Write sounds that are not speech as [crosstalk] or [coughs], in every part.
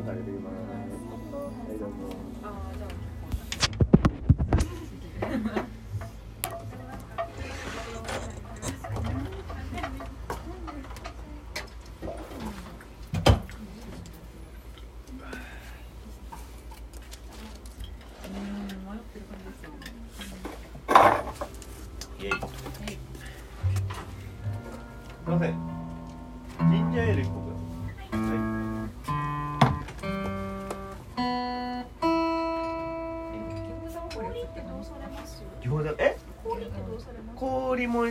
ンされていますはいどうも [laughs]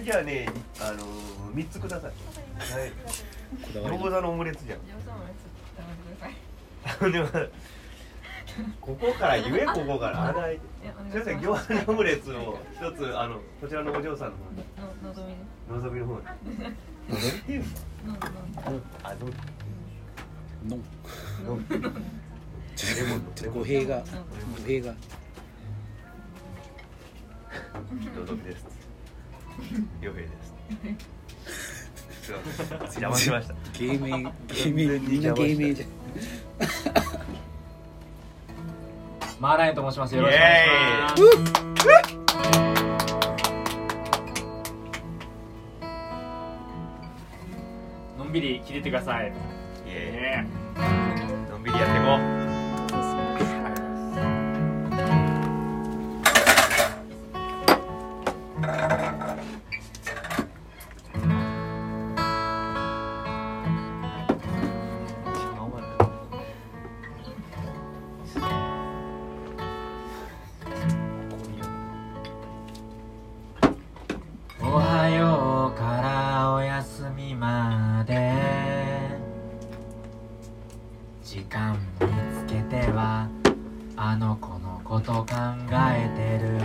じゃあねあの三つください。はい。餃子のオムレツじゃん。餃子のやつ頼んでください。でもここから言えここから。あないません餃子のオムレツを一つあのこちらのお嬢さんのののぞみの方に。望みっていうののあののんのちょっと語弊が語弊が。望 [laughs] みです洋平ですすいません邪魔しました芸名芸名みんな芸名じゃんマーライと申します。よろしくお願いします。のんびり聞いててください。イエねーイのんびりやっていこうおはようからおやすみまで。時間見つけてはあの子のこと考えてる。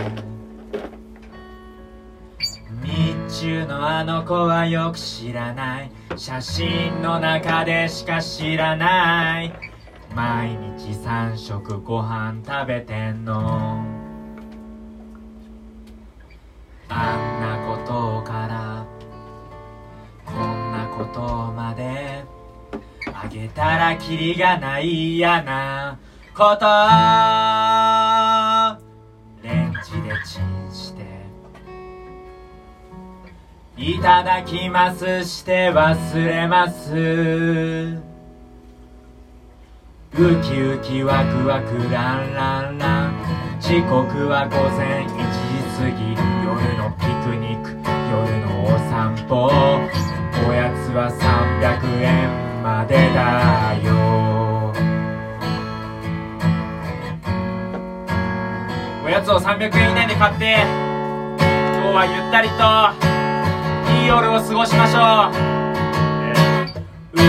日中のあの子はよく知らない。写真の中でしか知らない。毎日3食ご飯食べてんの。たらキリがない嫌な。ことレンジでチンして。いただきますして忘れます。ウキウキワクワクランランラン。時刻は午前1時過ぎ。夜のピクニック。夜のお散歩。おやつは300円。までだよ。おやつを300円以内で買って今日はゆったりといい夜を過ごしましょう。ウキウ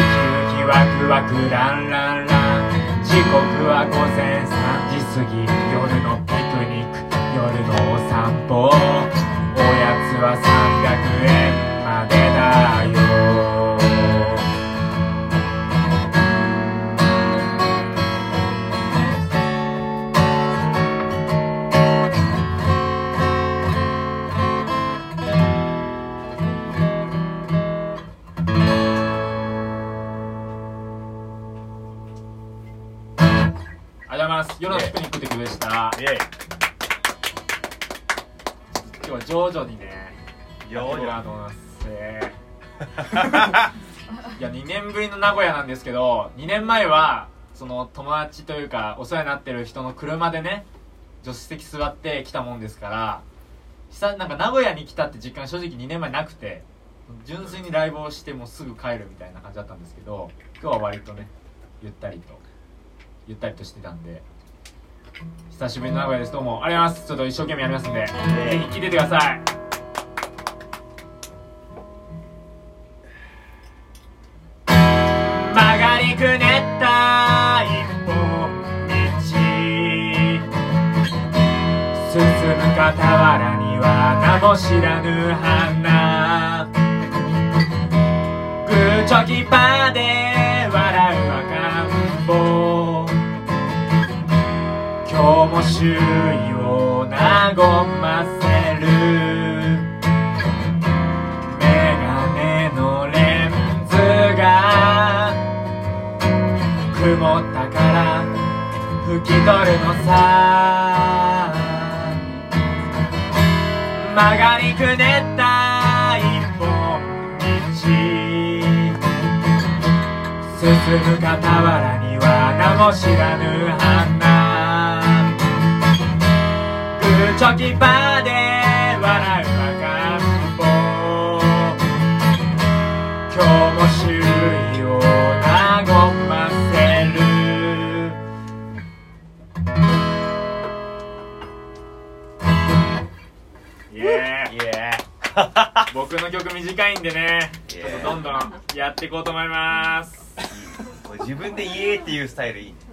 キワクワクランランラン。時刻は午前3時過ぎ。夜のピクニック夜のお散歩。おやつは300円までだよ。ざいます。夜のピクニックでした。イエ今日は徐々にねイやっていこうかなと思いますえー。[laughs] いや2年ぶりの名古屋なんですけど2年前はその友達というかお世話になってる人の車でね助手席座って来たもんですから久なんか名古屋に来たって実感正直2年前なくて純粋にライブをしてもうすぐ帰るみたいな感じだったんですけど今日は割とねゆったりとゆったりとしてたんで。久しぶりの名古屋ですどうもありがとうございます。ちょっと一生懸命やりますんで。ぜひ聴いててください。曲がりくねった一本道進む傍らには名も知らぬ花。グーチョキパーで周囲を和ませる。メガネのレンズが曇ったから拭き取るのさ。曲がりくねった一本道。進む傍らには名も知らぬ花。グーチョキパーで笑う赤ん坊今日も周囲を和ませるイエーイイエ僕の曲短いんでね。ちょっとどんどんやっていこうと思います。[laughs] ーイ自分でイエーっていうスタイルいいね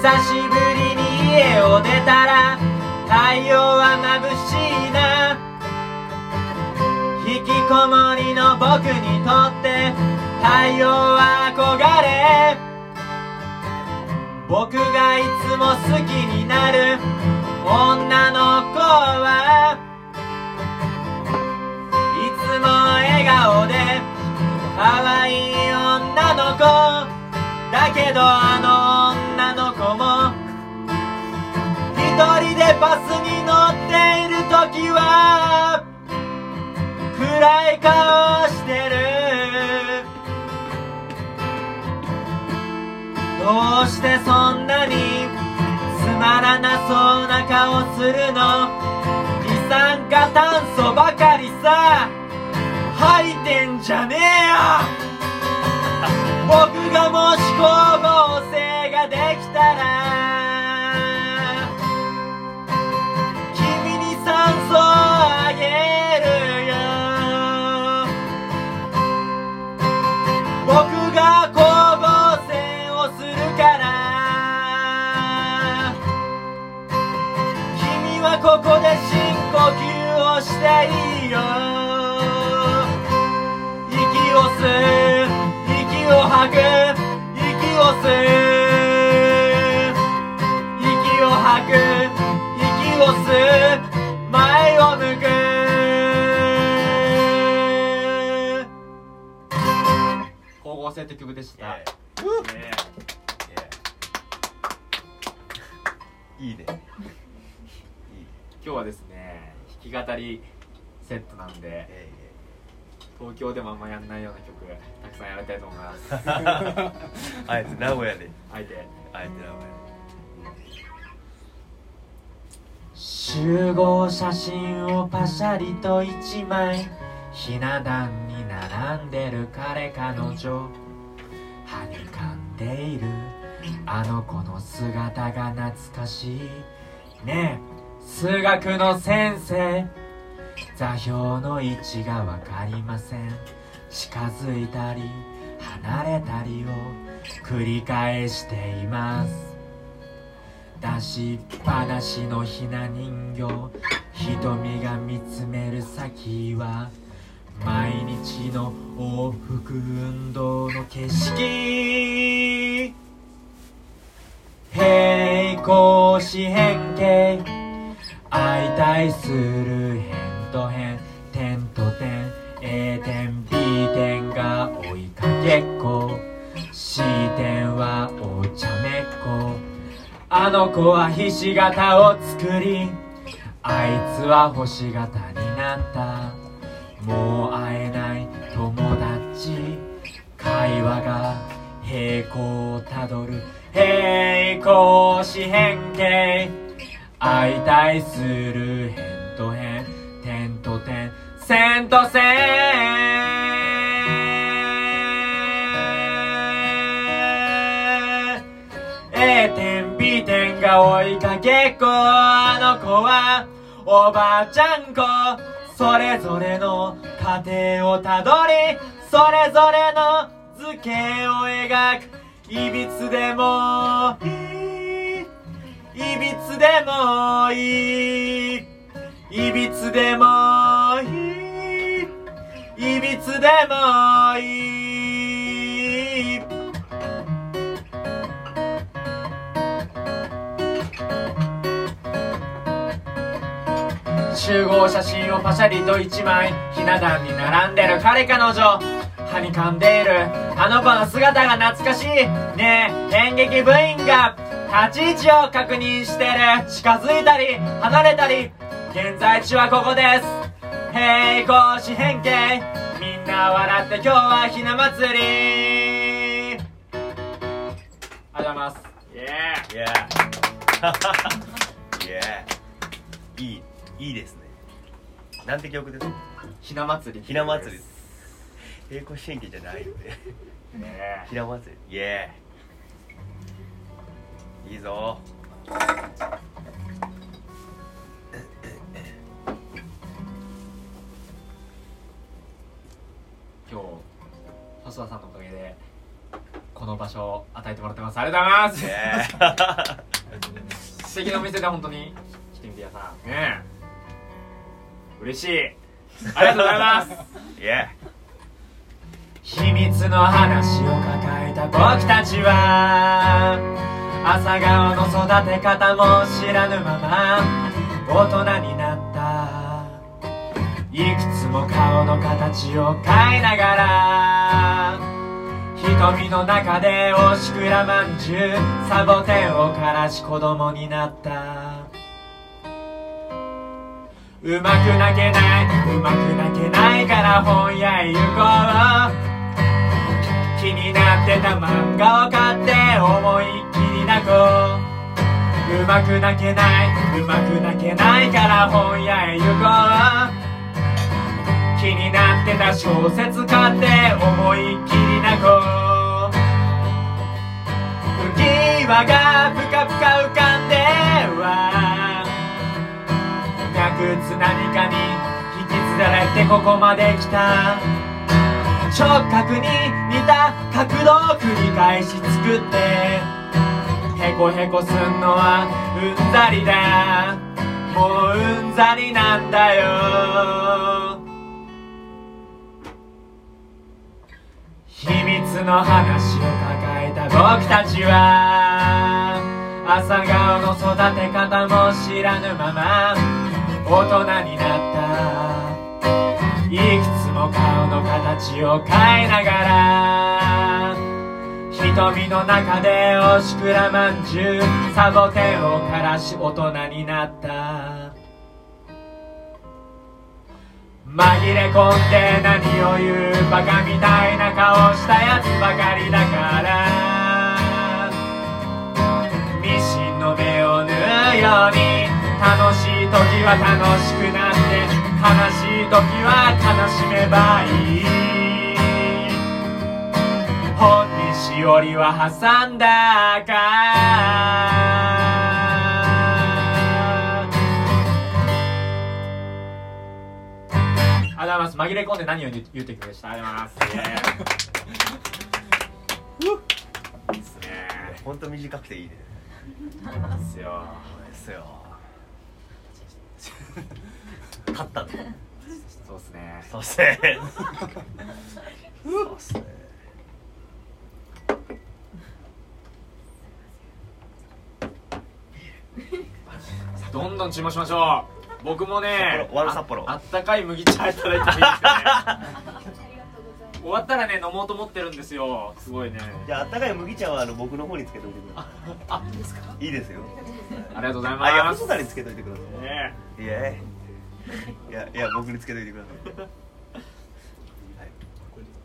久しぶりに家を出たら太陽は眩しいな。引きこもりの僕にとって太陽は憧れ。僕がいつも好きになる。女の子はいつも笑顔で可愛い女の子。だけどあの人でバスに乗っている時は暗い顔してる。どうしてそんなにつまらなそうな顔するの？二酸化炭素ばかりさ。吐いてんじゃねえよ。[laughs] 僕がもし光合成ができたら酸素をあげるよ僕が光合成をするから。君はここで深呼吸をしていいよ。息を吸う息を吐く息を吸う。光合成って曲でした、ね。いいね。今日はですね弾き語りセットなんでえ東京でもあんまやんないような曲たくさんやりたいと思います。え [laughs] あえて名古屋で。あえて。あえて名古屋集合写真をパシャリと一枚ひな壇に並んでる彼彼女。はにかんでいる。あの子の姿が懐かしい。ねえ数学の先生。座標の位置が分かりません。近づいたり離れたりを繰り返しています。出しっぱなしのひな人形。瞳が見つめる先は毎日の往復運動の景色平行四辺形相対する辺と辺点と点 A 点 B 点が追いかけっこ C 点はお茶目っこ。あの子はひし形を作りあいつは星形になった。もう会えない友達会話が平行をたどる平行四辺形相対する辺と辺点と点線と線 A 点 B 点が追いかけっこあの子はおばあちゃん子それぞれの家庭をたどりそれぞれの図形を描く。いびつでもいいいびつでもいい。いびつでもいい。いびつでもいい。集合写真をパシャリと1枚ひな壇に並んでる。彼彼女。はにかんでいるあの子の姿が懐かしい。ねえ演劇部員が。立ち位置を確認してる。近づいたり離れたり。現在地はここです。平行四辺形。みんな笑って今日はひな祭り。ありがとうございます。イエーイイエーイエーイいい。いいですね。なんて曲ですか？ひな祭りひな祭り。です平行四じゃないよねねひな祭り。イエーイいいぞ。今日細田さんのおかげでこの場所を与えてもらってます。ありがとうございます。素敵なお店で本当に。来てみてください。ねえ嬉しい。ありがとうございます。イエ秘密の話を抱えた僕たちは。朝顔の育て方も知らぬまま。大人になった。いくつも顔の形を変えながら。瞳の中でおしくらまんじゅうサボテンを枯らし子供になった。うまく泣けないうまく泣けないから本屋へ行こう。気になってた漫画を買って思いっきり泣こう。うまく泣けないうまく泣けないから本屋へ行こう。気になってた小説買って思いっきり泣こう。浮き輪がぷかぷか脈つ何かに引きずられてここまで来た。直角に似た角度を繰り返し作って。へこへこすんのはうんざりだ。もううんざりなんだよ。秘密の話を抱えた僕たちは朝顔の育て方も知らぬまま大人になった。いくつも顔の形を変えながら瞳の中でおしくらまんじゅうサボテンを枯らし大人になった。紛れ込んで何を言うバカみたいな顔したやつばかりだからミシンの目を縫うように時は楽しくなって悲しい時は悲しめばいい本にしおりは挟んだかありがとうございます。紛れ込んで何を言うてくれました？ありがとうございます。いいっすね。本当短くていいね。いいっすよ。ですよ [laughs] 勝ったのそうっすね。そうっすね。そうっすね。どんどん注文しましょう。僕もね札幌ワル札幌。ああったかい麦茶いただいてもいいですかね。[laughs] 終わったらね飲もうと思ってるんですよ。すごいねじゃああったかい麦茶はあの僕の方につけといてくださあいいですかいいいですよありがとうございあいやます細田につけといてくださねいやいやいや僕につけといてください。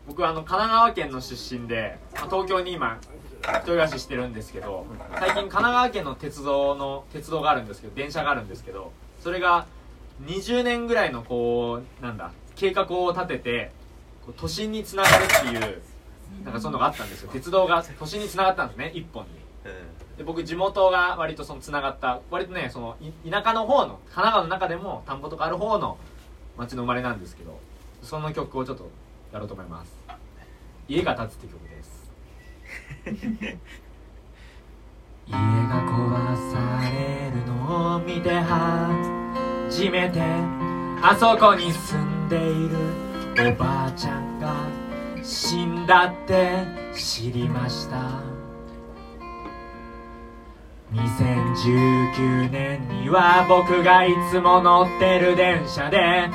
僕はあの神奈川県の出身で、まあ東京に今一人暮らししてるんですけど最近神奈川県の鉄道の鉄道があるんですけど電車があるんですけどそれが20年ぐらいのこうなんだ計画を立ててこう都心につながるっていうなんかそんなのがあったんですよ。鉄道が都心につながったんですね一本に。で僕地元が割とそのつながった割とねそのい田舎の方の神奈川の中でも田んぼとかある方の町の生まれなんですけどその曲をちょっとやろうと思います「家が建つ」って曲です。[laughs] 家が壊されるのを見て初めてあそこに住んでいるおばあちゃんが死んだって知りました2019年には僕がいつも乗ってる電車で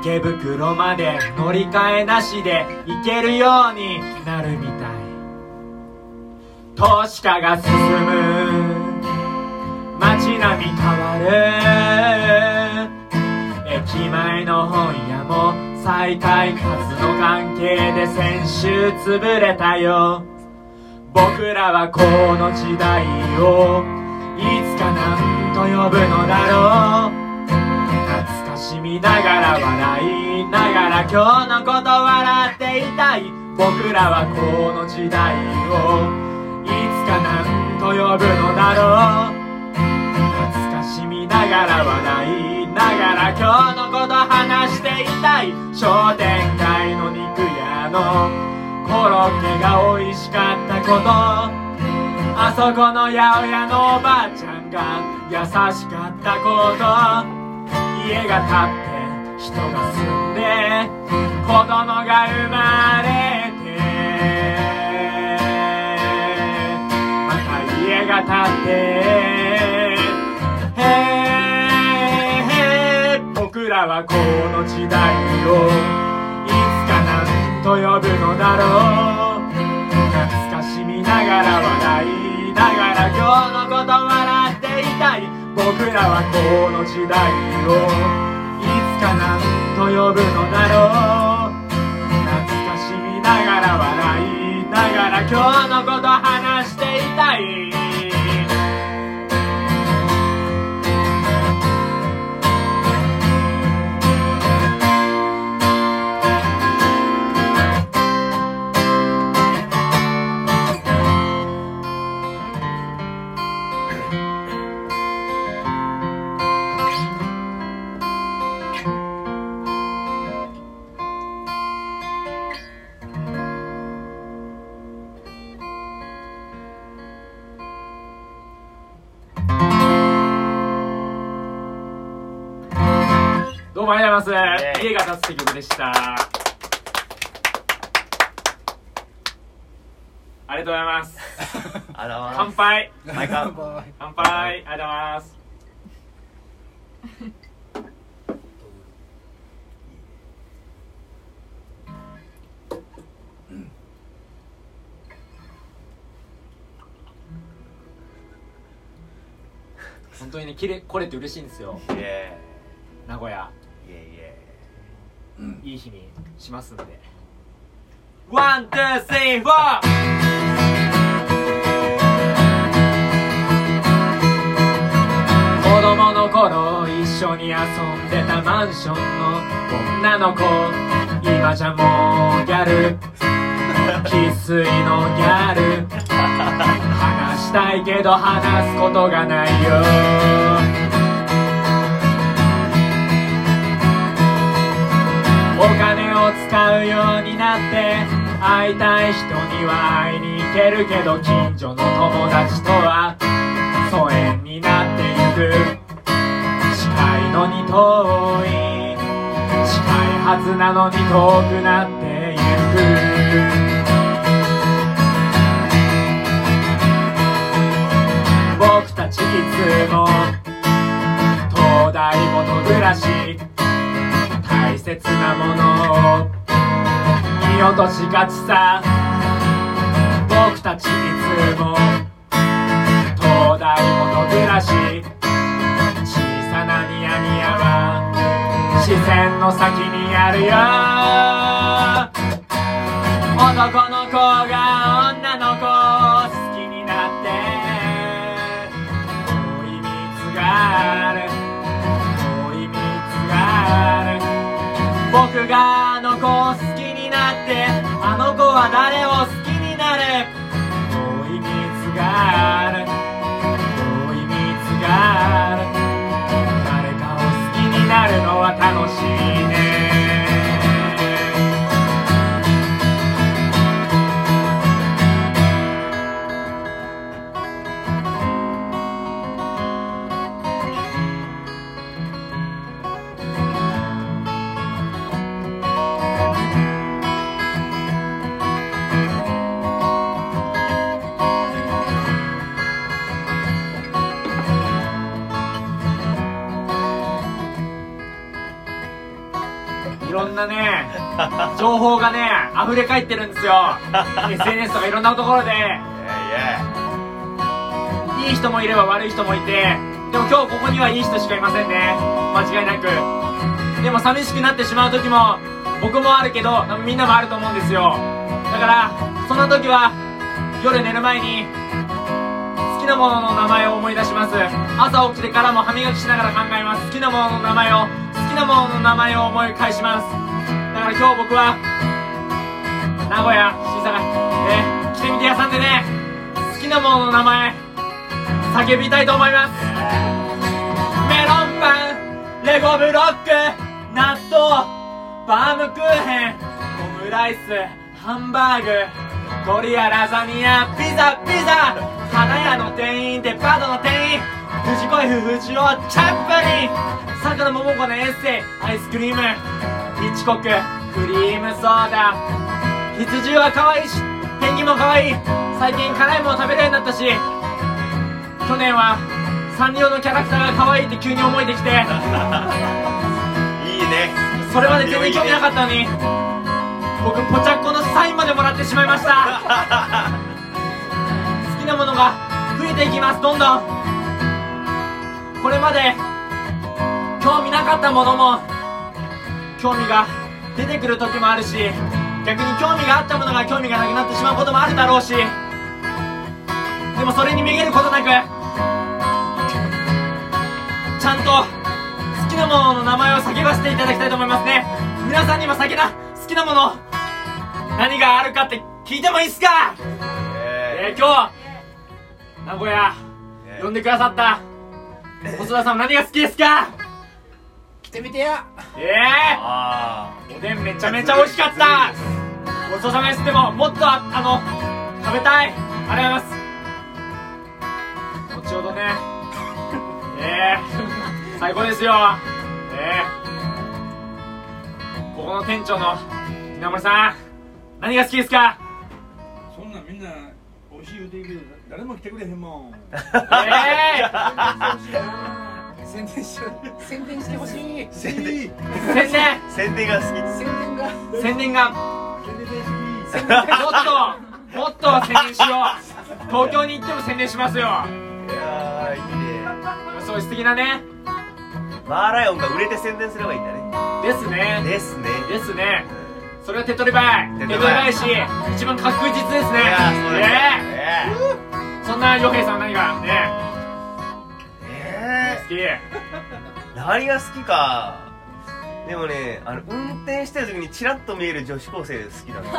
池袋まで乗り換えなしで行けるようになるみたい。都市化が進む。街並み変わる。駅前の本屋も再開。発の関係で先週潰れたよ。僕らはこの時代をいつか何と呼ぶのだろう。懐かしみながら笑いながら今日のこと笑っていたい。僕らはこの時代をいつか何と呼ぶのだろう。懐かしみながら笑いながら今日のこと話していたい。商店街の肉屋のコロッケが美味しかったこと。あそこの八百屋のおばあちゃんが優しかったこと。家が建って人が住んで子供が生まれて。また家が建って。へーへー僕らはこの時代をと呼ぶのだろう。懐かしみながら笑いながら今日のこと笑っていたい。僕らはこの時代をいつか何と呼ぶのだろう。懐かしみながら笑いながら今日のこと話していたい。います。家が建つ曲でした。ありがとうございます。乾杯。マイカ乾杯。ありがとうございます。本当にねきれ来れて嬉しいんですよ。名古屋いい日にしますんで。 One, two, three, four 子供の頃一緒に遊んでたマンションの女の子。今じゃもうギャル。[laughs] 生粋のギャル。[laughs] 話したいけど話すことがないよお金を使うようになって会いたい人には会いに行けるけど近所の友達とは疎遠になってゆく。近いのに遠い近いはずなのに遠くなってゆく。僕たちいつも東大元暮らし。見落としがちさ。僕たちいつも東大元暮らし小さなニヤニヤは視線の先にあるよ。男の子が女の子を好きになって恋蜜がある。恋蜜がある。僕があのは誰を好きになる恋蜜がある。恋蜜がある。誰かを好きになるのは楽しいね。なね情報がね溢れ返ってるんですよ。[laughs] SNS とかいろんなところで。いやい人もいれば悪い人もいて。でも今日ここにはいい人しかいませんね。間違いなく。でも寂しくなってしまう時も僕もあるけどみんなもあると思うんですよ。だからそんな時は夜寝る前に好きなものの名前を思い出します。朝起きてからも歯磨きしながら考えます。好きなものの名前を好きなものの名前を思い返します。だから今日僕は名古屋新坂えー、来てみて屋さんでね好きなものの名前叫びたいと思います。メロンパンレゴブロック納豆バームクーヘンオムライスハンバーグドリアラザニアピザピザ花屋の店員デパートの店員。藤子 F 不二雄チャップリン坂野桃子のエッセイアイスクリーム。ヒッチコッククリームソーダ。羊は可愛いしペンギンも可愛い。最近辛いもの食べるようになったし。去年はサンリオのキャラクターが可愛いって急に思えてきて。[laughs] いいね。それまで全然興味なかったのに僕ポチャッコのサインまでもらってしまいました。[laughs] 好きなものが増えていきます。どんどんこれまで興味なかったものも興味が出てくる時もあるし逆に興味があったものが興味がなくなってしまうこともあるだろうしでもそれにめげることなくちゃんと好きなものの名前を叫ばせていただきたいと思いますね。皆さんにも先な好きなもの何があるかって聞いてもいいっすか？ええー、今日名古屋え呼んでくださった細田さん何が好きですか？来てみてや。えあえー、おでんめちゃめちゃ美味しかった。ごちそうさまですでももっとああの食べたい。ありがとうございます。後ほどね。ええー、最高ですよ。ええー、ここの店長の稲森さん何が好きですか？そんなんみんな美味しい言うていいけど誰も来てくれへんもん。ええ宣伝し宣伝してほしい。宣伝。ー、宣伝宣伝が好き。宣伝が宣伝がもっともっと宣伝しよう。東京に行っても宣伝しますよ。いやーいいね。そういう素敵なね。マーライオンが売れて宣伝すればいいんだね。ですね。ですね。ですね。それは手っ取り早い。手っ取り早いし一番確実ですね。いやーそうですね。ねそんな洋平さんは何がねえ好き。ー、何が好きか。でもねあの運転してる時にチラッと見える女子高生好きなの。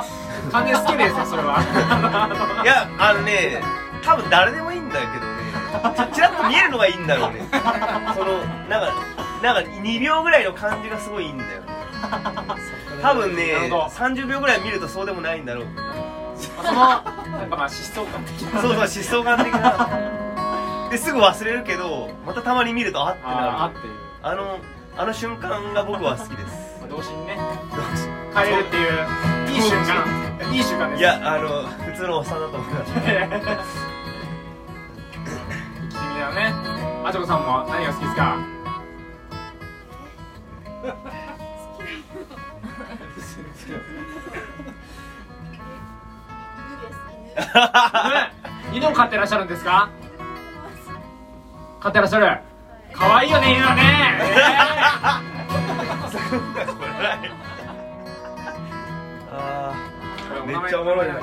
[laughs] 完全好きですよそれは。[laughs] いやあのね多分誰でもいいんだけどね。ちチラッと見えるのがいいんだろうね。そのなんかなんか2秒ぐらいの感じがすごいいいんだよね。多分ねなるほど。30秒ぐらい見るとそうでもないんだろうそのなんかまあ疾走感的なそうそう疾走感的な。ですぐ忘れるけどまたたまに見るとあってあーあなるっていう。あのあの瞬間が僕は好きです。同時にね。帰れるっていういい瞬間。いい瞬間です。いやあの普通のおっさんだと思います。生きてみたよねあちこさんも何が好きですか？犬 [laughs] 犬を飼ってらっしゃるんですか？飼ってらっしゃる？可愛いよね犬はね、あえー。めっちゃおもろいな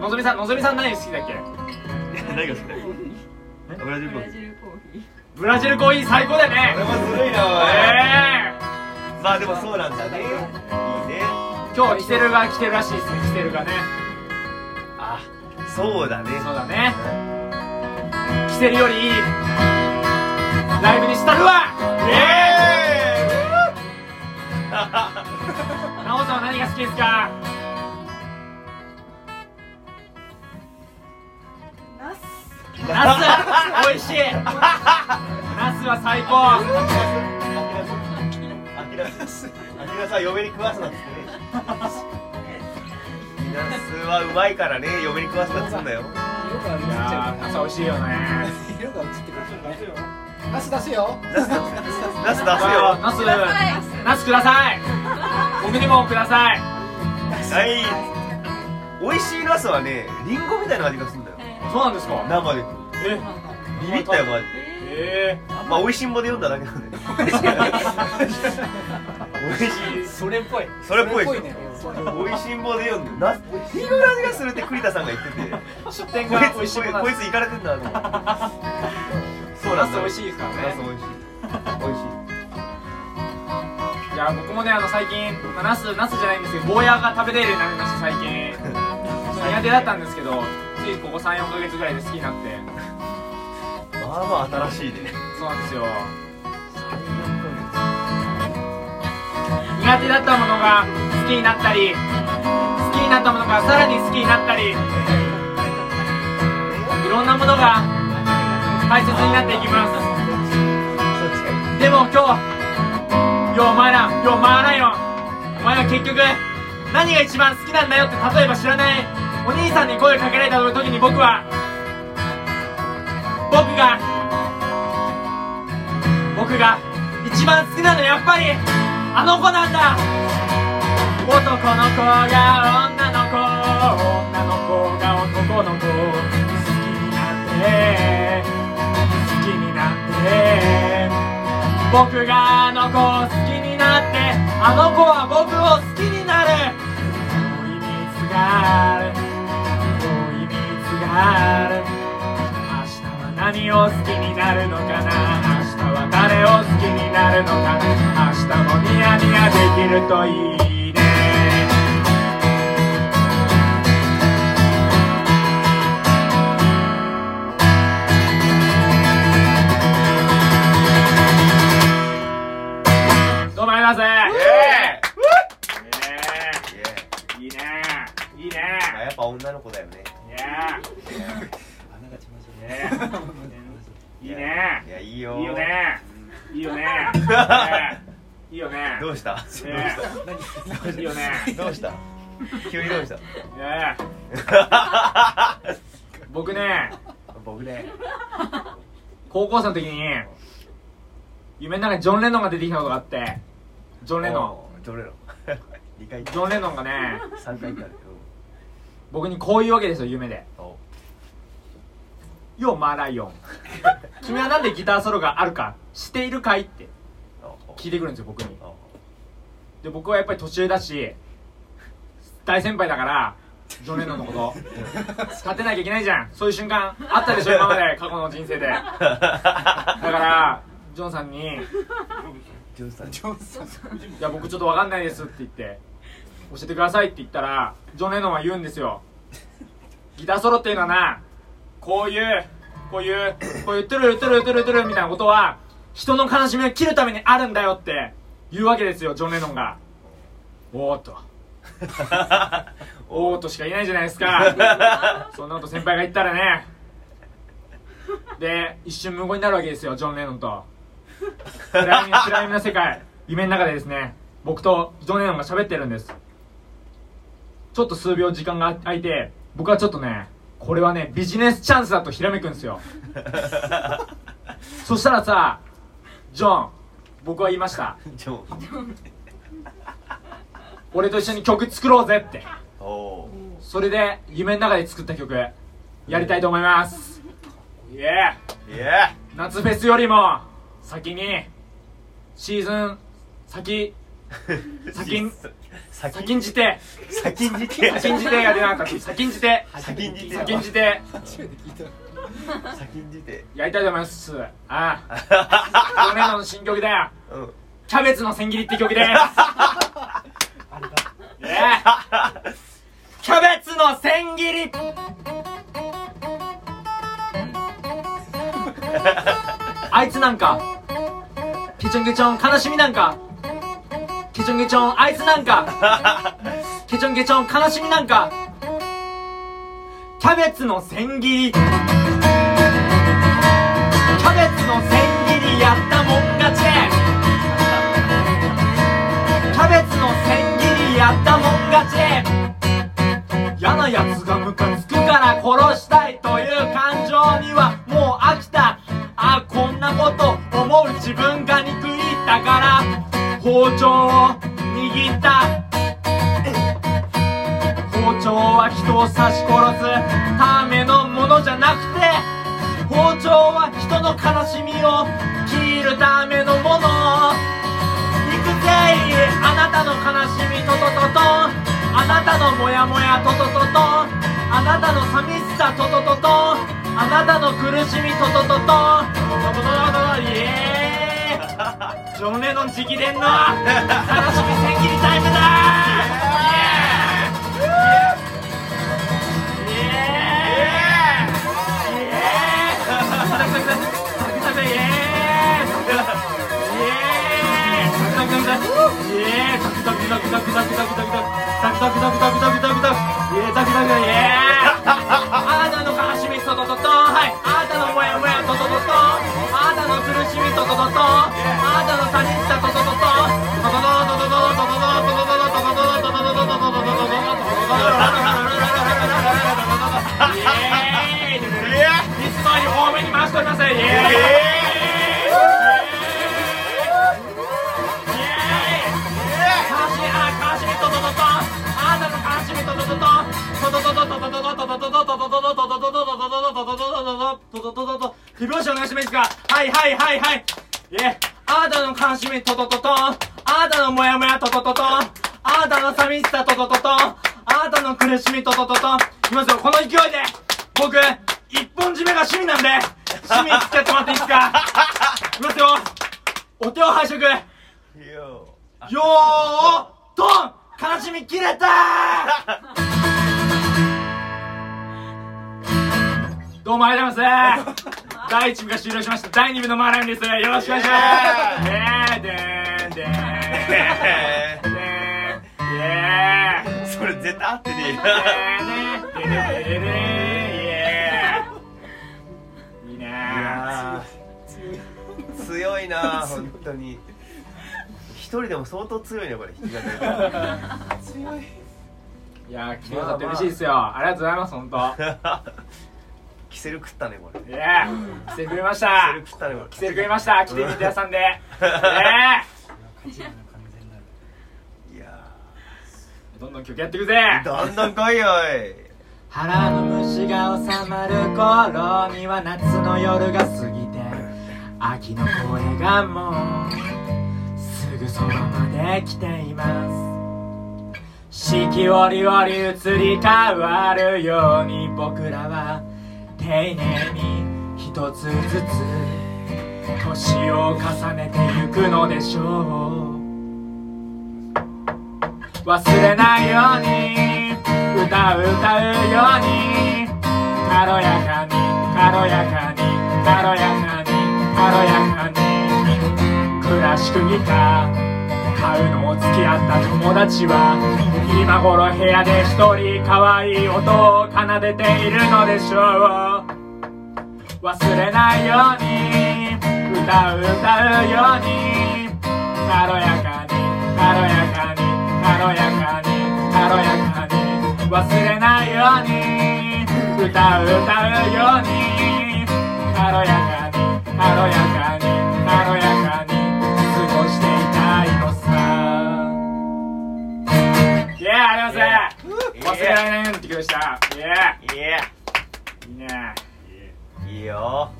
のぞみさんのぞみさん何好きだっけ？ー何が好きだよブラジルコーヒー。ブラジルコーヒー最高だよね。これもずるいなおいえまあでもそうなんだね。いいね。ー、今日キセルが来てるらしいですね。キセルがねあそうだね。そうだね。キセルよりいいライブにしたるわ。えー、なおさんは何が好きですか？ナス。美味しい。ナスは最高。あきらさん嫁に食わすなっつってねナスはうまいからね嫁に食わすなっつうんだよ。色がいやーナスは美味しいよね。色が映ってくる人いますよ。ナス出すよナス出すよ。ナスナスください。僕にもください。はい美味しいナスはねリンゴみたいな味がするんだよ。そうなんですか？生で。え？ビビったよマジで。えまあ美味しんぼで読んだだけなんで [laughs] 美味しい。それっぽい。それっぽいそね美味しんぼで読んでナスリンゴの味がするって栗田さんが言ってて。ー、出店こがいつこい美味しいものこいつ行かれてんだと思ってそうなんだ。ナス美味しいですからね。ナス美味しい。美味しいいや僕もねあの最近、まあ、ナスナスじゃないんですけどゴーヤーが食べれるようになりました最近。[laughs] 苦手だったんですけどついここ34ヶ月ぐらいで好きになって。まあまあ新しいね。そうなんですよ。苦手だったものが好きになったり好きになったものがさらに好きになったりいろんなものが大切になっていきます。でも今日よお前らよお前らよ。お前は結局何が一番好きなんだよって例えば知らないお兄さんに声かけられた時に僕は僕が僕が一番好きなのやっぱりあの子なんだ。男の子が女の子女の子が男の子好きになって好きになって僕があの子を好きになってあの子は僕を好きになる遠い蜜がある遠い蜜がある明日は何を好きになるのかな？明日は誰を好きになるのかな？明日もニヤニヤできるといい。います。イエいいね。いいね。いいね。ーイやっぱ女の子だよね。いやいいね。いやいいよいいよね。いいよね。いいよね。どうした？ねいいよね。どうした？急にどうした？ね僕ね。僕ね。高校生の時に夢の中にジョン・レノンが出てきたことがあってジョン・レノおージョンレノン。[laughs] 2回ンジョン・レノンがね。3回行ったんだけ僕にこういうわけですよ夢で。ど「よマーライオン。[laughs] 君はなんでギターソロがあるか。知っているかい?」って。聞いてくるんですよ僕に。で僕はやっぱり年上だし大先輩だからジョン・レノンのこと。立てなきゃいけないじゃん。そういう瞬間あったでしょ今まで。過去の人生で。だからジョンさんにジョンさんジョンさん「いや僕ちょっと分かんないです」って言って「教えてください」って言ったらジョン・レノンは言うんですよ。ギターソロっていうのはな。こういうこういうこういうトゥルトゥルトゥルトゥルみたいなことは人の悲しみを切るためにあるんだよって言うわけですよジョン・レノンがおーっとおーっとしか言えないじゃないですかそんなこと先輩が言ったらねで一瞬無言になるわけですよジョン・レノンと暗闇暗闇の世界。夢の中でですね僕とジョン・レノンが喋ってるんです。ちょっと数秒時間が空いて僕はちょっとねこれはねビジネスチャンスだとひらめくんですよ。[laughs] そしたらさジョン僕は言いました。ジョン。[laughs] 俺と一緒に曲作ろうぜって。それで夢の中で作った曲やりたいと思います。イエーーイエ夏フェスよりも先にシーズン先ー [laughs] 先ん先。先んじて。先んじて。先んじてが出なかった先んじて。先んじて先んじて。初めて聞いた先んじて。やりたいと思います。ああ。[laughs] 去年の新曲だよ。うん。キャベツの千切りって曲です [laughs] あれだ。イエーキャベツの千切りあいつなんかケチョンケチョン悲しみなんかケチョンケチョンあいつなんか [laughs] ケチョンケチョン悲しみなんかキャベツの千切り。キャベツの千切りやったもん勝ち。キャベツの千切りやったもん勝ち。嫌なやつがムカつくから殺したいという包丁を握った。包丁は人を刺し殺すためのものじゃなくて包丁は人の悲しみを切るためのもの。行くぜあなたの悲しみととととあなたのモヤモヤととととあなたの寂しさととととあなたの苦しみとととととととととと。ジョン・レノン直伝の楽しみ千切りタイムだダクダク手拍子お願いしてですか？はいはいはいはい。え、あなたの悲しみ、トトトトン。あなたのモヤモヤ、トトトトン。あなたの寂しさ、トトトトン。あなたの苦しみ、トトトトン。いきますよ、この勢いで。僕、一本締めが趣味なんで、趣味付き合ってもらっていいですか？いきますよ。お手を拝借。よー、トン悲しみ切れた [laughs] どうもありがとうございます。第1部が終了しました。第2部のマーライオンです。よろしくお願いします。ねえでーんでーんえでーんイエーイーそれ絶対合ってねえなでーねででででーいいねいやー強いな本当に一人でも相当強いねこれ弾き語り強いいやー来てくださって嬉しいですよありがとうございます本当キセル食ったねこれ。イエーイ来てくれましキたセル食ったねこれ。来てくれました。来てみて屋さんでイエー勝ちなの完全なるいやイどんどん曲やっていくぜ。ーだんだんかいよい。腹の虫が収まる頃には夏の夜が過ぎて秋の声がもうすぐそばまで来ています。四季折々移り変わるように僕らは丁寧に一つずつ年を重ねてゆくのでしょう。忘れないように歌う歌うように軽やかに軽やかに軽やかに軽やかにクラシックギター買うのを付き合った友達は今頃部屋で一人可愛い音を奏でているのでしょう忘れないように。歌う歌うように。軽やかに軽やかに軽やかに軽やかに。忘れないように。歌う歌うように。軽やかに軽やかに軽やかに。過ごしていたいのさ。イエーありがとうございます忘れられないようにってきました。イエーいいねいいよ。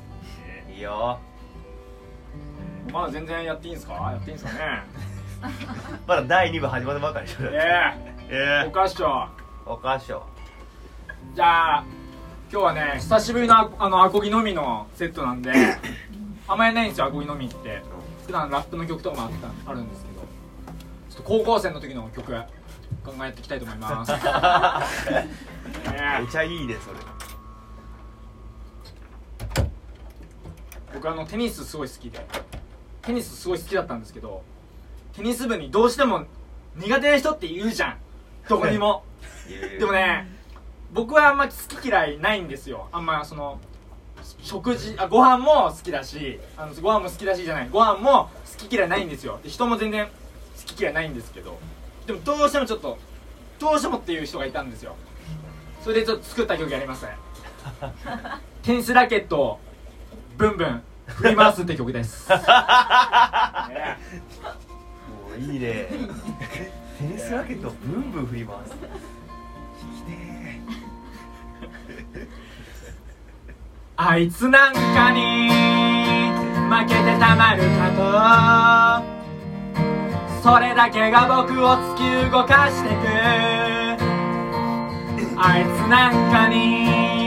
いいよ。まだ全然やっていいんですか？やっていいんですかね？[laughs] まだ第2部始まったばかりでしょイエえーお菓子とおかしょ。じゃあ今日はね久しぶりのああのアコギのみのセットなんであんまりないんですよアコギのみって。普段ラップの曲とかもあったあるんですけど。ちょっと高校生の時の曲考えていきたいと思います、ね [laughs] めちゃいいねそれ僕あのテニスすごい好きでテニスすごい好きだったんですけどテニス部にどうしても苦手な人っているじゃん。どこにも。[laughs] でもね僕はあんま好き嫌いないんですよ。あんまその食事あご飯も好きだしあのご飯も好きだしじゃない。ご飯も好き嫌いないんですよ。で人も全然好き嫌いないんですけど。でもどうしてもちょっとどうしてもっていう人がいたんですよ。それでちょっと作った曲やりますね。[laughs] テニスラケットをブンブン振り回すって曲です、[laughs] ねもいいね。テニスラケットをブンブン振ります。引きてあいつなんかに負けてたまるかと。それだけが僕を突き動かしてく。あいつなんかに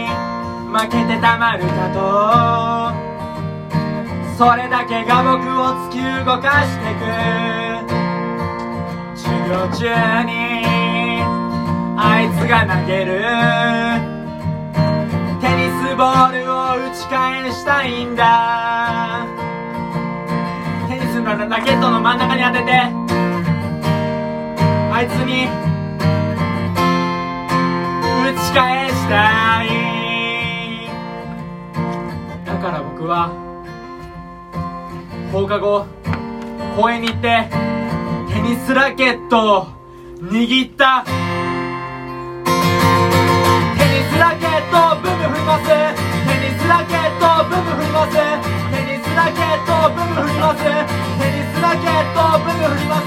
負けてたまるかと。それだけが僕を突き動かしてく。授業中にあいつが投げる。テニスボールを打ち返したいんだ。テニスのラケットの真ん中に当てて。あいつに打ち返したい。から僕は放課後公園に行ってテニスラケットを握った。テニスラケットをブンブン振ります。テニスラケットをブンブン振ります。テニスラケットをブンブン振ります。テニスラケットをブンブン振ります。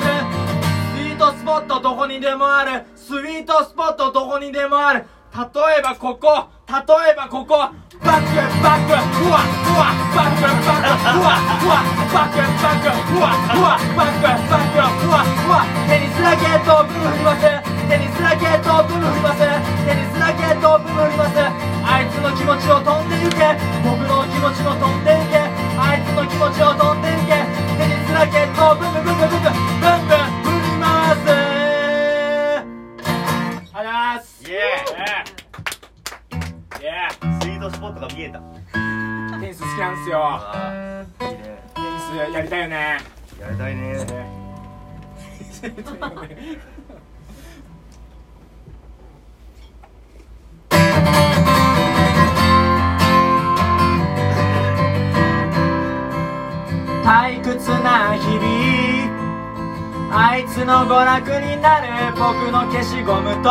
スイートスポットどこにでもある。スイートスポットどこにでもある。例えばここ。例えばここ。バックバックうわうわバックバックうわックバックバックうわックバックバックうわバッテニスラケットッブバックバックバックバックバッブバックバックバックバックバブクバックバあいつの気持ちを飛んでバけ僕の気持ちッ飛んでクけあいつの気持ちを飛んでバけテニスラケットをブルブルブルブルブルブル振りますありがとうございますイエーイエーイイートスポットが見えた。ーテニス好きなんですよ。あー。いいねテニスやりたいよね。やりたいね。退屈な日々。あいつの娯楽になる僕の消しゴムと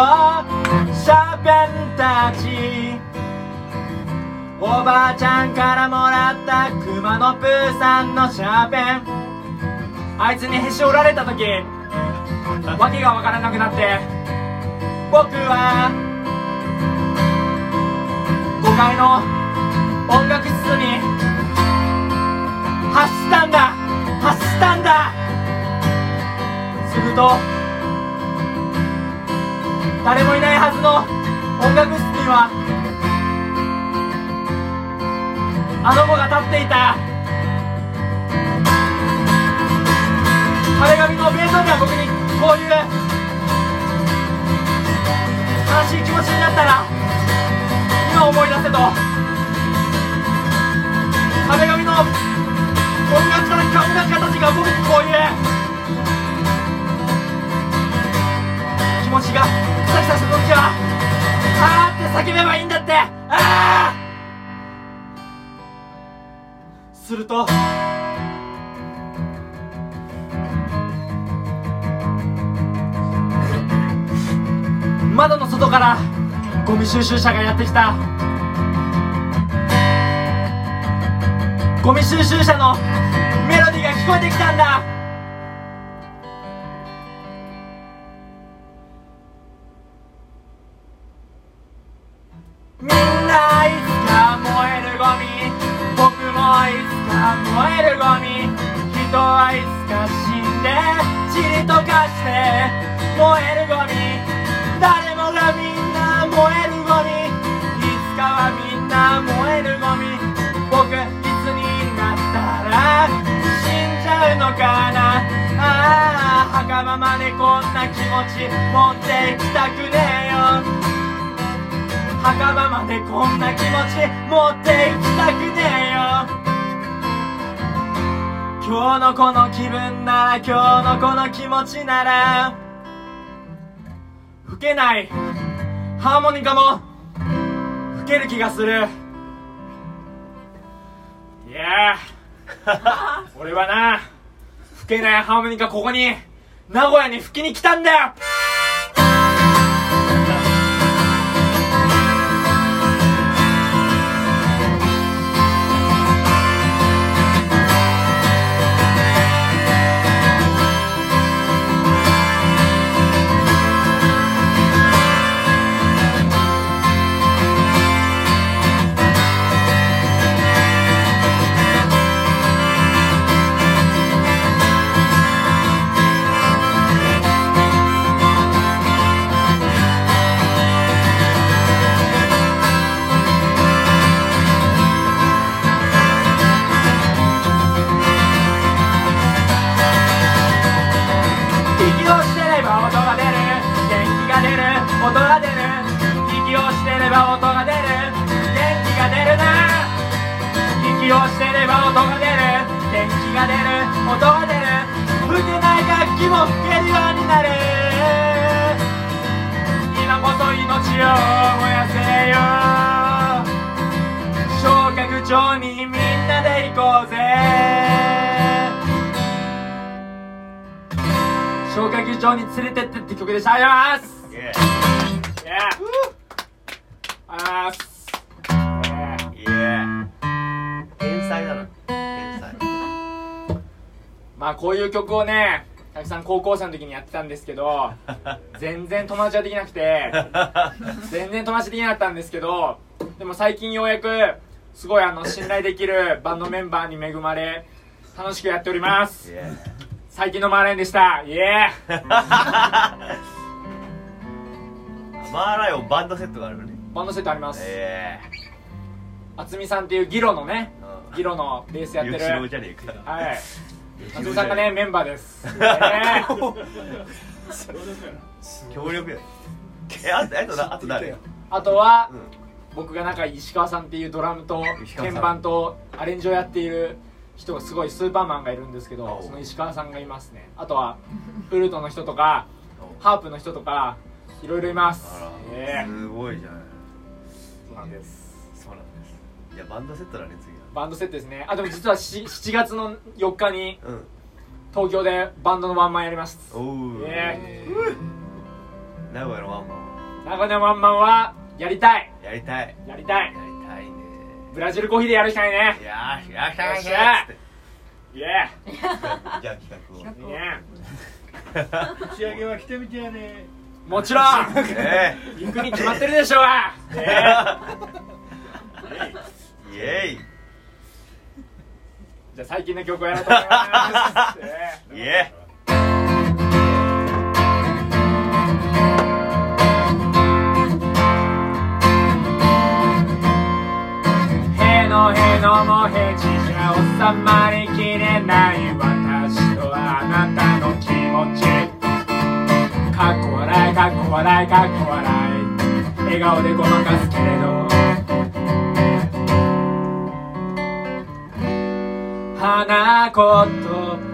シャーペンたちおばあちゃんからもらったクマのプーさんのシャーペン。あいつにへし折られた時わけがわからなくなって僕は5階の音楽室に走ったんだ走ったんだ。すると誰もいないはずの音楽室にはあの子が立っていた。壁紙のベートーベンは僕にこういう悲しい気持ちになったら今思い出せと。壁紙の音楽家音楽家たちが僕にこういう気持ちがクサクサした時はあーって叫べばいいんだって。ああすると。窓の外からゴミ収集車がやってきた。ゴミ収集車のメロディーが聞こえてきたんだ。袴までこんな気持ち持ってきたくねえよ。墓場までこんな気持ち持って行きたくねえよ。今日のこの気分なら今日のこの気持ちなら吹けない。ハーモニカも吹ける気がする。いやー。[laughs] 俺はな吹けないハーモニカここに名古屋に吹きに来たんだよ。をしてれば音が出る。元気が出る。音が出る。吹けない楽器も吹けるようになる今こそ命を燃やせよ。昇格場にみんなで行こうぜ。昇格場に連れてってって曲でした。ありがとうございます。イエ Yeah. まあこういう曲をね、たくさん高校生の時にやってたんですけど、[laughs] 全然友達はできなくて、[laughs] 全然友達できなかったんですけど、でも最近ようやく、すごいあの、信頼できるバンドメンバーに恵まれ、楽しくやっておりますイ。エ最近のマーレンでした。イエーーマーライオンバンドセットがあるねバンドセットあります。えあつみさんっていうギロのね、えギロのベースやってる。はい。あつみさんがね、メンバーです。えー強力や。えあとあとなあと誰？あとは、うん。僕が仲いい石川さんっていうドラムと鍵盤とアレンジをやっている人がすごいスーパーマンがいるんですけどその石川さんがいますね。あとはフルートの人とかハープの人とかいろいろいます。すごいじゃない。そうなんです。そうなんです。いやバンドセットだね次バンドセットですね。あでも実はし7月の4日にはうん。東京でバンドのワンマンやります。おおえ名古屋のワンマンは？名古屋のワンマンはやりたい。やりたい。やりたい。やりたいね。ブラジルコーヒーでやるしかないね。いやーやったよっしゃイエじゃあ企画を。ーいいね打ち上げは来てみてやね。もちろん。え行くに決まってるでしょうが。え [laughs] えイエイじゃあ最近の曲をやろうと思います。え [laughs] イエーへのへのもへちじゃ収まりきれない私とあなたの気持ち。かっこ笑いかっこ笑いかっこ笑い。笑顔でごまかすけれど花言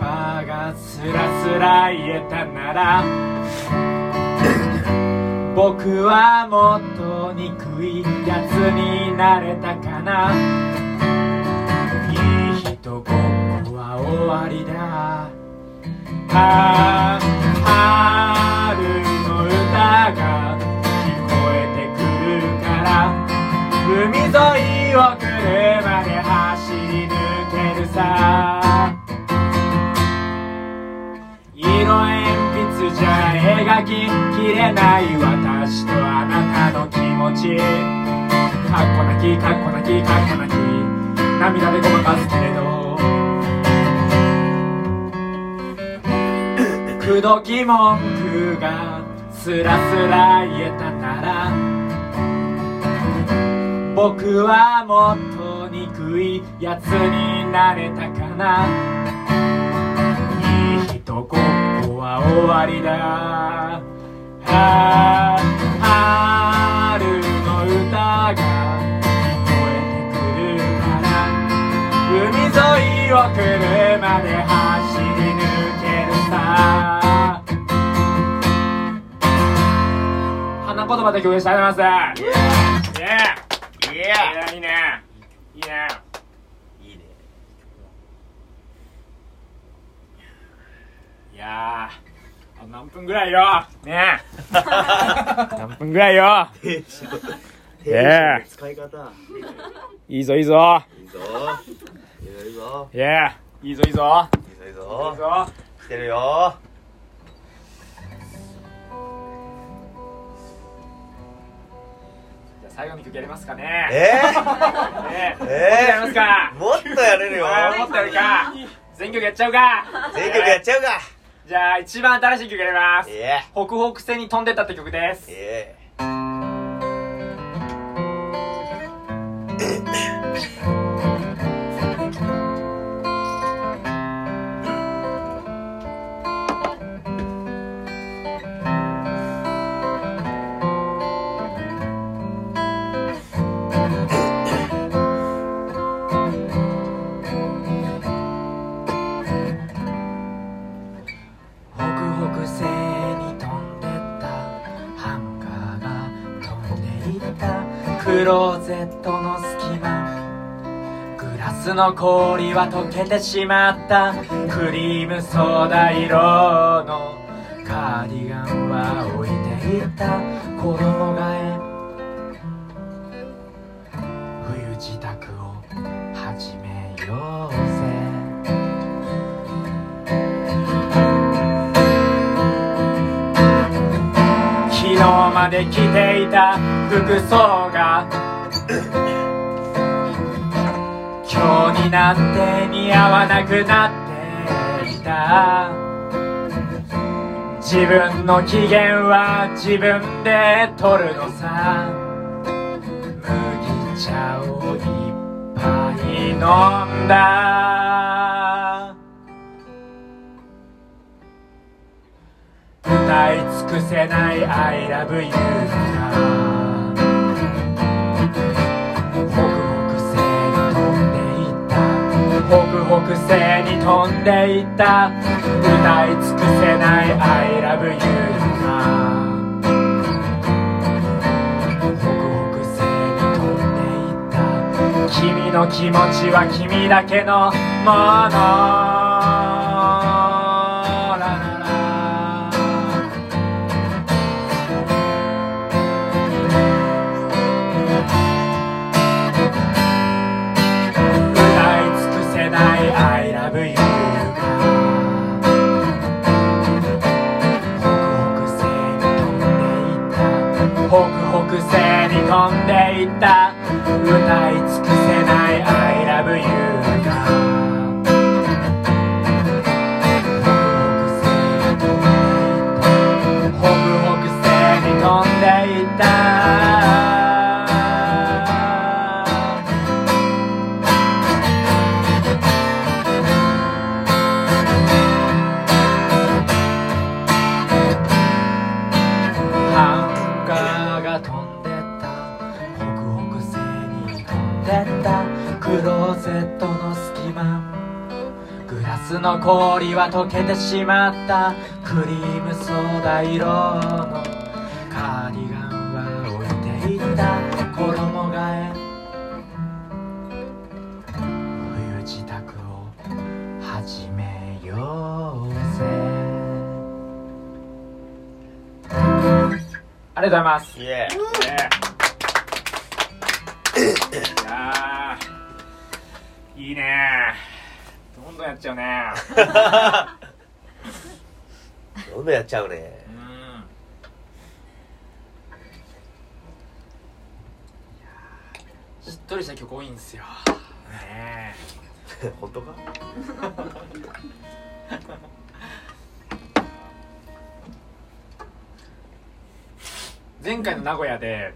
葉がスラスラ言えたなら [coughs] 僕はもっと憎いやつになれたかな。いい人ごっこは終わりだ。あ春の歌が聞こえてくるから海沿いをじゃ描ききれない私とあなたの気持ち。かっこなきかっこなきかっこなき。涙でごまかすけれど。[coughs] くどき文句がスラスラ言えたなら。僕はもっと憎いやつになれたかな。いい人は終わりだ。あ春の歌が聞こえてくるから。海沿いを車で走り抜けるさ。花言葉で曲でしたあとますイエーイエいいねいいね。いいねーいいねいやーあと何分ぐらいよ？ねえ。[laughs] 何分ぐらいよ？テンションテンシえ。ョンの使い方いいぞいいぞ。いいぞ。いいぞいいぞいやいいぞ。いいぞいいぞ。いいいいぞ。ぞ来てるよじゃあ最後の曲やりますかね。えねー、え。やりますか。もっとやれるよ。もっとやるか。全曲やっちゃうか。全曲やっちゃうかじゃあ一番新しい曲やります。イエ北北西に飛んでったって曲です。ーイエの氷は溶けてしまった。クリームソーダ色のカーディガンは置いていった衣替え冬支度を始めようぜ。昨日まで着ていた服装が今日になって似合わなくなっていた。自分の機嫌は自分で取るのさ。麦茶をいっぱい飲んだ。歌い尽くせない I love you 北西に飛んでいった。歌い尽くせない I love you が北北西に飛んでいった。君の気持ちは君だけのもの。くせに飛んでいった。北北西に飛んでいった歌い尽くせない I love you の氷は溶けてしまった。クリームソーダ色のカーディガンは置いていった衣替え。冬支度を始めようぜ。ありがとうございます。イエいやー。いいねっちゃうね。ーどんどんやっちゃうね。うん。しっとりした曲多いんですよ。ね [laughs] 本当か？え前回の名古屋で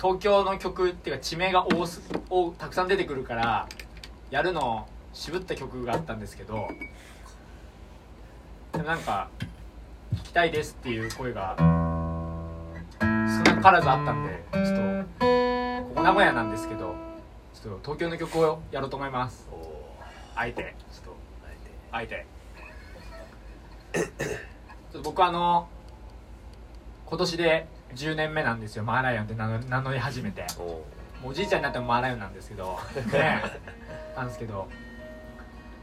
東京の曲っていうか地名が多す多たくさん出てくるからやるの渋った曲があったんですけどでもなんか聞きたいですっていう声が少なからずあったんでちょっとここ名古屋なんですけどちょっと東京の曲をやろうと思います。あえて。ちょっとあえて。あえて。ちょっと僕あの今年で10年目なんですよ。マーライオンって名乗り始めて。おおもうおじいちゃんになってもマーライオンなんですけど。[laughs] ねなんですけど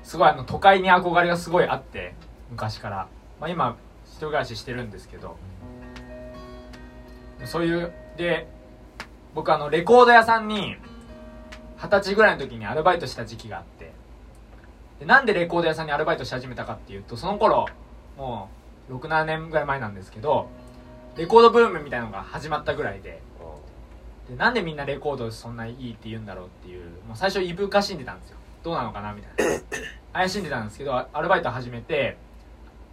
すごいあの都会に憧れがすごいあって昔から、まあ、今一人暮らししてるんですけど。そういうで僕あのレコード屋さんに二十歳ぐらいの時にアルバイトした時期があって。でなんでレコード屋さんにアルバイトし始めたかっていうとその頃もう67年ぐらい前なんですけどレコードブームみたいなのが始まったぐらいで。でなんでみんなレコードそんないいって言うんだろうっていうもう最初いぶかしんでたんですよどうなのかなみたいな。怪しんでたんですけどアルバイト始めて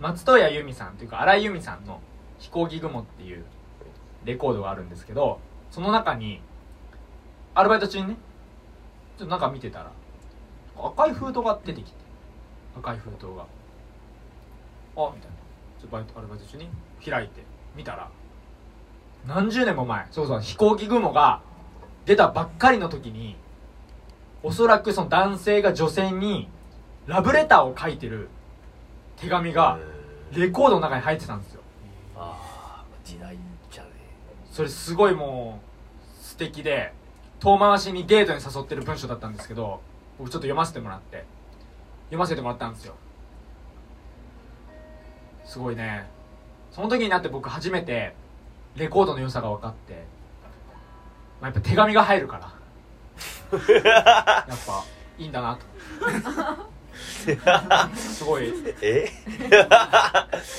松任谷由実さんというか荒井由実さんの「飛行機雲」っていうレコードがあるんですけどその中にアルバイト中にねちょっとなんか見てたら赤い封筒が出てきて赤い封筒が。あみたいな。ちょっとバイトアルバイト中に開いて見たら何十年も前そうそう飛行機雲が出たばっかりの時におそらくその男性が女性にラブレターを書いてる手紙がレコードの中に入ってたんですよ。ああ時代じゃねそれすごいもう素敵で遠回しにデートに誘ってる文章だったんですけど僕ちょっと読ませてもらって読ませてもらったんですよ。すごいね。その時になって僕初めてレコードの良さが分かって、まあ、やっぱ手紙が入るからやっぱいいんだなと。[laughs] すごい。え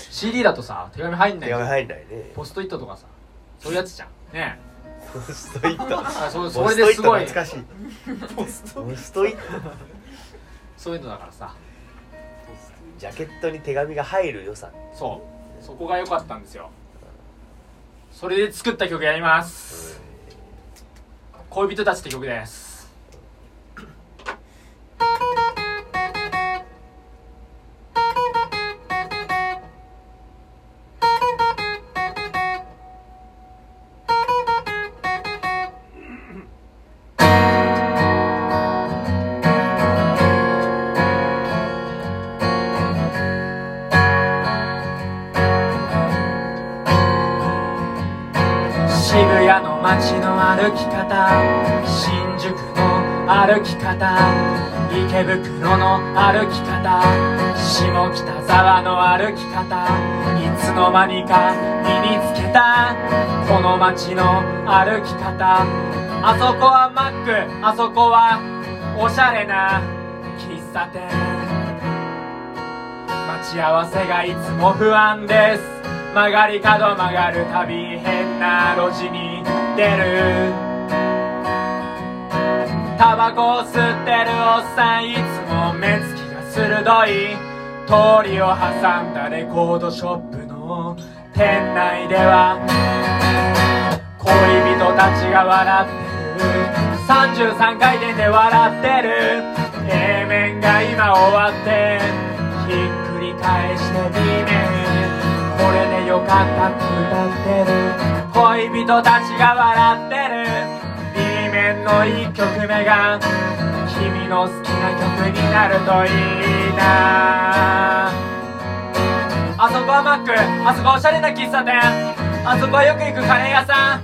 ？CD だとさ手紙入んない手紙入んないね。ポストイットとかさ。そういうやつじゃん。ねポストイット。あそうそれですごい。懐かしい。ポストイット。そういうのだからさ。ジャケットに手紙が入る良さ。そう。そこが良かったんですよ。それで作った曲やります。恋人たちって曲です方。池袋の歩き方。下北沢の歩き方。いつの間にか身につけた。この街の歩き方。あそこはマック。あそこはおしゃれな喫茶店。待ち合わせがいつも不安です。曲がり角曲がるたび変な路地に出る。タバコを吸ってるおっさんいつも目つきが鋭い。通りを挟んだレコードショップの店内では恋人たちが笑ってる。33回転で笑ってる。A 面が今終わってひっくり返して B 面。これでよかったって歌ってる。恋人たちが笑ってる。の1曲目が君の好きな曲になるといいな。あそこはマック。あそこはおしゃれな喫茶店。あそこはよく行くカレー屋さん。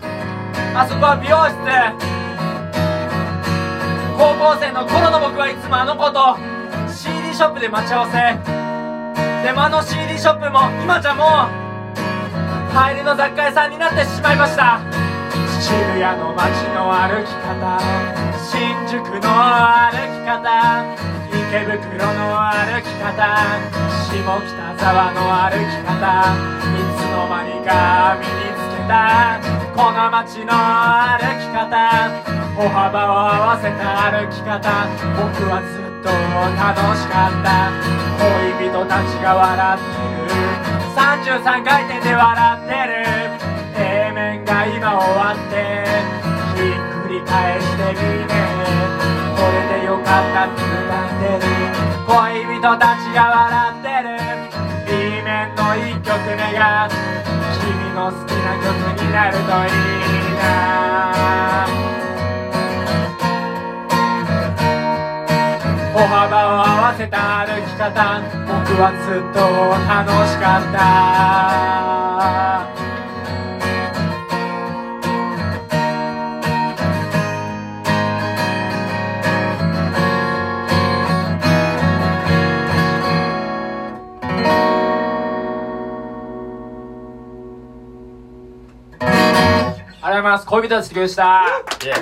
あそこは美容室。高校生の頃の僕はいつもあの子と。CD ショップで待ち合わせ。でもあの CD ショップも今じゃもう入りの雑貨屋さんになってしまいました。渋谷の街の歩き方。新宿の歩き方。池袋の歩き方。下北沢の歩き方。いつの間にか身につけた。この街の歩き方。歩幅を合わせた歩き方。僕はずっと楽しかった。恋人たちが笑ってる。33回転で笑ってる。A 面が今終わってひっくり返してみねこれでよかったって歌ってる。恋人たちが笑ってる。B 面の1曲目が君の好きな曲になるといいな。歩幅を合わせた歩き方僕はずっと楽しかった。ざいます。恋人たちでした。いや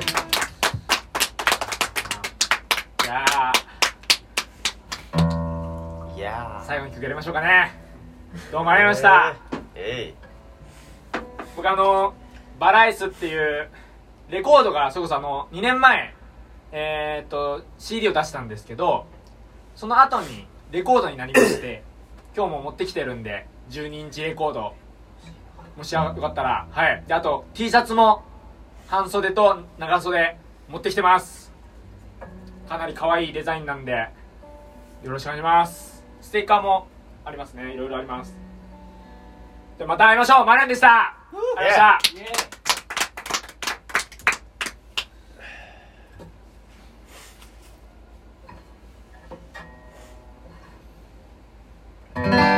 ー。いやー。最後に曲やりましょうかね。どうもありがとうございました、え僕あのバライスっていうレコードがそれこそあの2年前えー、っと CD を出したんですけどその後にレコードになりまして [laughs] 今日も持ってきてるんで12インチレコードもしよかったら。はい。で、あと、T シャツも、半袖と長袖、持ってきてます。かなり可愛いデザインなんで、よろしくお願いします。ステッカーもありますね。いろいろあります。で、また会いましょうマリアンでしたありがとうございました y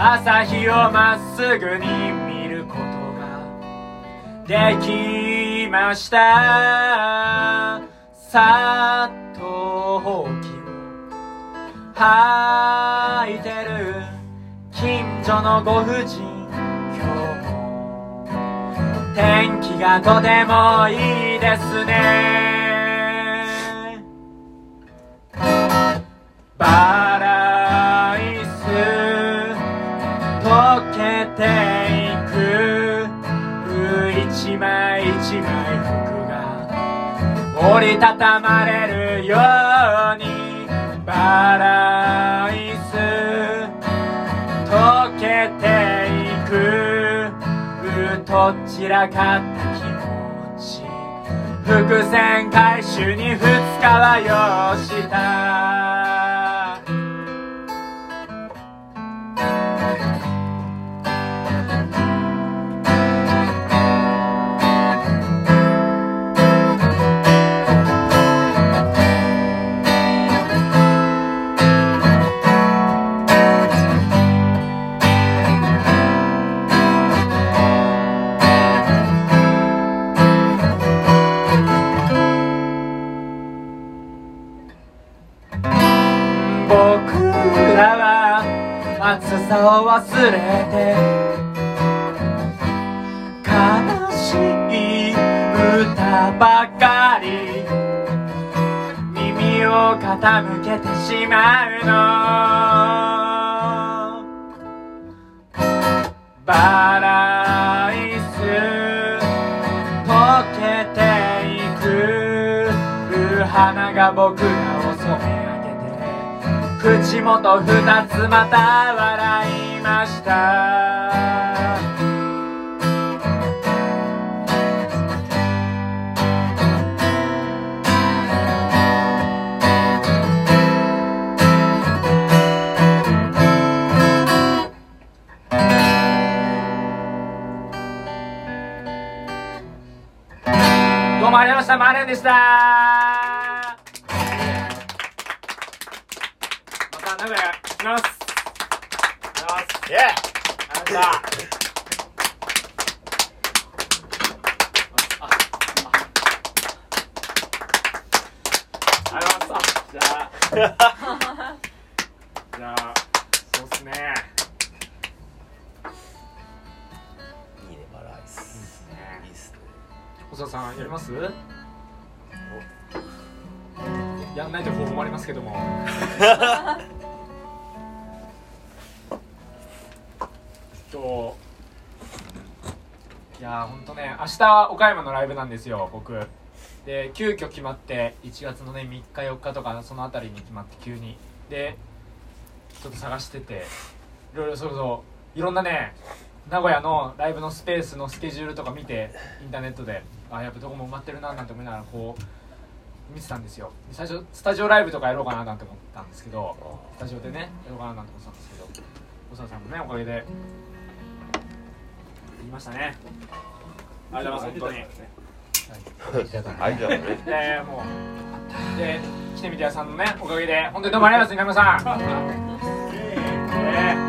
朝日をまっすぐに見ることができました。さっとほうきを履いてる近所のご婦人。今日も天気がとてもいいですね。バラ折りたたまれるようにバランス溶けていく。と散らかった気持ち。伏線回収に二日は要した。さを忘れて。悲しい歌ばかり。耳を傾けてしまうの。バライス溶けていく。花が僕らを染め上げて口元二つまた笑いました。どうもありがとうございました。マーレンでした。名古屋来ます。来ますイエありがとありがとうございます。じゃあじゃあそうっすね。いいねバライス。いいっすね。細田さんやりますやんないという方法もありますけども [laughs] 日岡山のライブなんですよ僕。で急遽決まって1月のね3日4日とかそのあたりに決まって急に。でちょっと探してていろいろそうそういろんなね名古屋のライブのスペースのスケジュールとか見てインターネットであやっぱどこも埋まってるななんて思いながらこう見てたんですよ。最初スタジオライブとかやろうかななんて思ったんですけどスタジオでねやろうかななんて思ってたんですけど大沢さんのねおかげで言いましたね。ありがとうございます。本当に。はい。じゃあね。いやいやもう。で来てみてやさんのねおかげで。本当にどうもありがとうございます皆さん、